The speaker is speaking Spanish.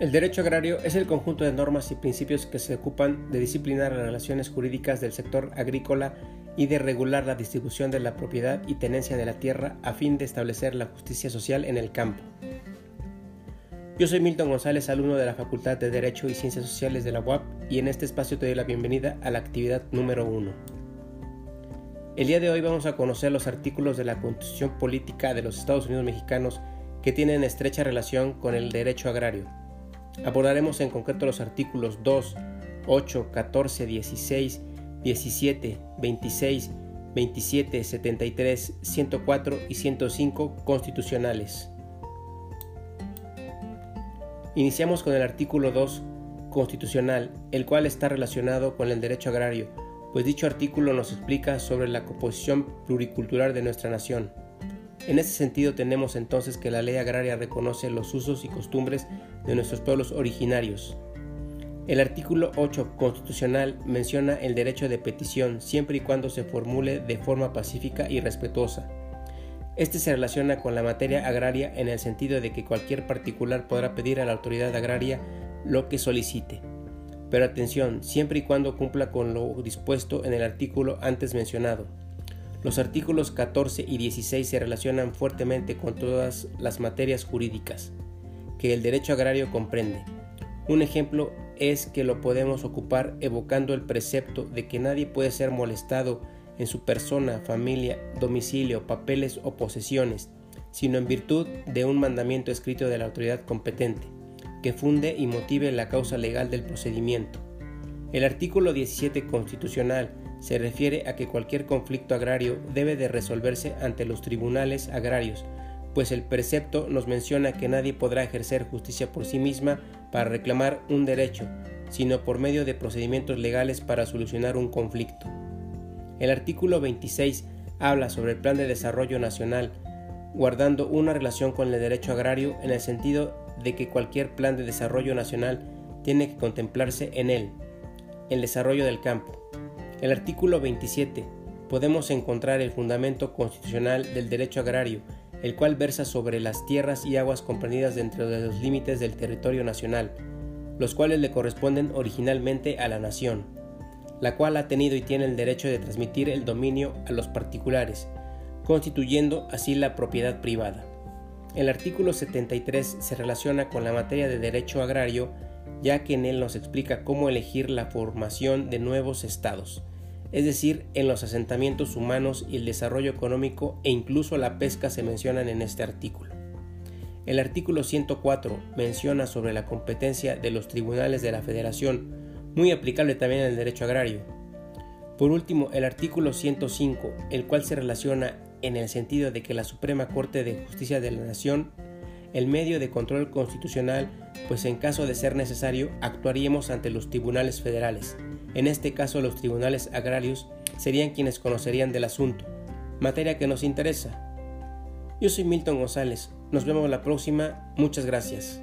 El derecho agrario es el conjunto de normas y principios que se ocupan de disciplinar las relaciones jurídicas del sector agrícola y de regular la distribución de la propiedad y tenencia de la tierra a fin de establecer la justicia social en el campo. Yo soy Milton González, alumno de la Facultad de Derecho y Ciencias Sociales de la UAP y en este espacio te doy la bienvenida a la actividad número 1. El día de hoy vamos a conocer los artículos de la Constitución Política de los Estados Unidos Mexicanos que tienen estrecha relación con el derecho agrario. Abordaremos en concreto los artículos 2, 8, 14, 16, 17, 26, 27, 73, 104 y 105 constitucionales. Iniciamos con el artículo 2 constitucional, el cual está relacionado con el derecho agrario, pues dicho artículo nos explica sobre la composición pluricultural de nuestra nación. En ese sentido tenemos entonces que la ley agraria reconoce los usos y costumbres de nuestros pueblos originarios. El artículo 8 constitucional menciona el derecho de petición siempre y cuando se formule de forma pacífica y respetuosa. Este se relaciona con la materia agraria en el sentido de que cualquier particular podrá pedir a la autoridad agraria lo que solicite. Pero atención, siempre y cuando cumpla con lo dispuesto en el artículo antes mencionado. Los artículos 14 y 16 se relacionan fuertemente con todas las materias jurídicas que el derecho agrario comprende. Un ejemplo es que lo podemos ocupar evocando el precepto de que nadie puede ser molestado en su persona, familia, domicilio, papeles o posesiones, sino en virtud de un mandamiento escrito de la autoridad competente, que funde y motive la causa legal del procedimiento. El artículo 17 constitucional se refiere a que cualquier conflicto agrario debe de resolverse ante los tribunales agrarios, pues el precepto nos menciona que nadie podrá ejercer justicia por sí misma para reclamar un derecho, sino por medio de procedimientos legales para solucionar un conflicto. El artículo 26 habla sobre el Plan de Desarrollo Nacional, guardando una relación con el derecho agrario en el sentido de que cualquier plan de desarrollo nacional tiene que contemplarse en él, el desarrollo del campo. El artículo 27 podemos encontrar el fundamento constitucional del derecho agrario, el cual versa sobre las tierras y aguas comprendidas dentro de los límites del territorio nacional, los cuales le corresponden originalmente a la nación, la cual ha tenido y tiene el derecho de transmitir el dominio a los particulares, constituyendo así la propiedad privada. El artículo 73 se relaciona con la materia de derecho agrario, ya que en él nos explica cómo elegir la formación de nuevos estados, es decir, en los asentamientos humanos y el desarrollo económico e incluso la pesca se mencionan en este artículo. El artículo 104 menciona sobre la competencia de los tribunales de la Federación, muy aplicable también el derecho agrario. Por último, el artículo 105, el cual se relaciona en el sentido de que la Suprema Corte de Justicia de la Nación, el medio de control constitucional, pues en caso de ser necesario actuaríamos ante los tribunales federales, en este caso, los tribunales agrarios serían quienes conocerían del asunto, materia que nos interesa. Yo soy Milton González. Nos vemos la próxima. Muchas gracias.